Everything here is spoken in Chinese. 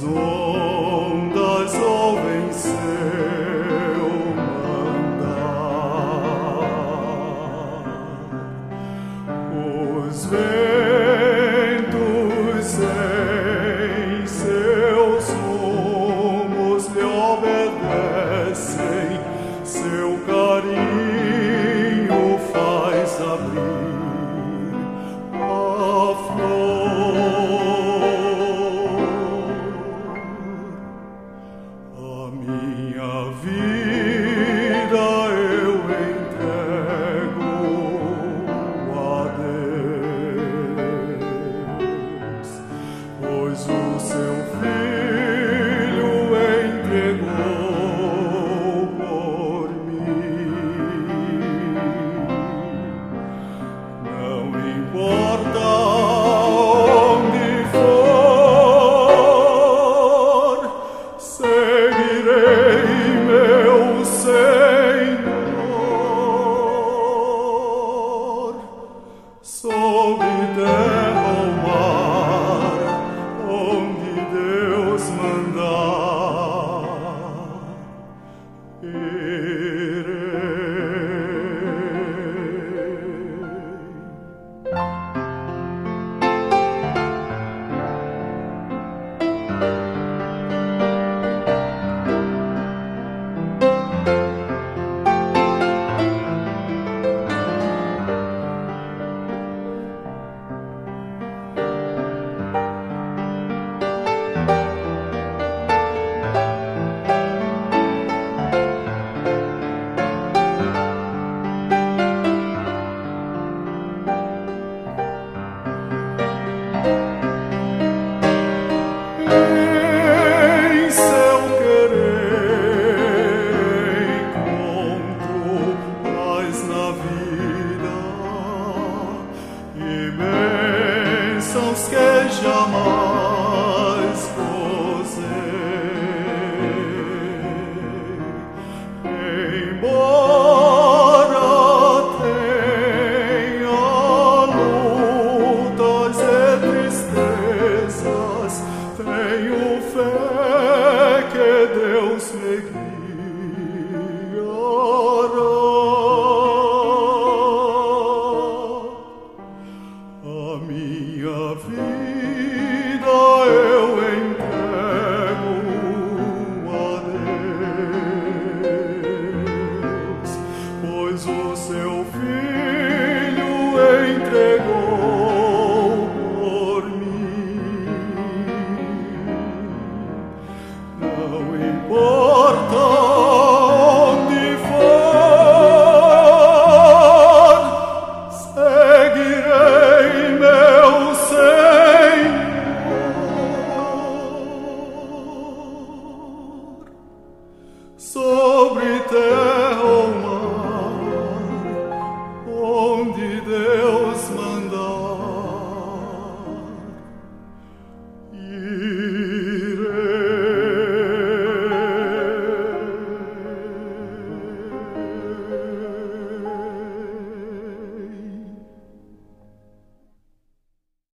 做。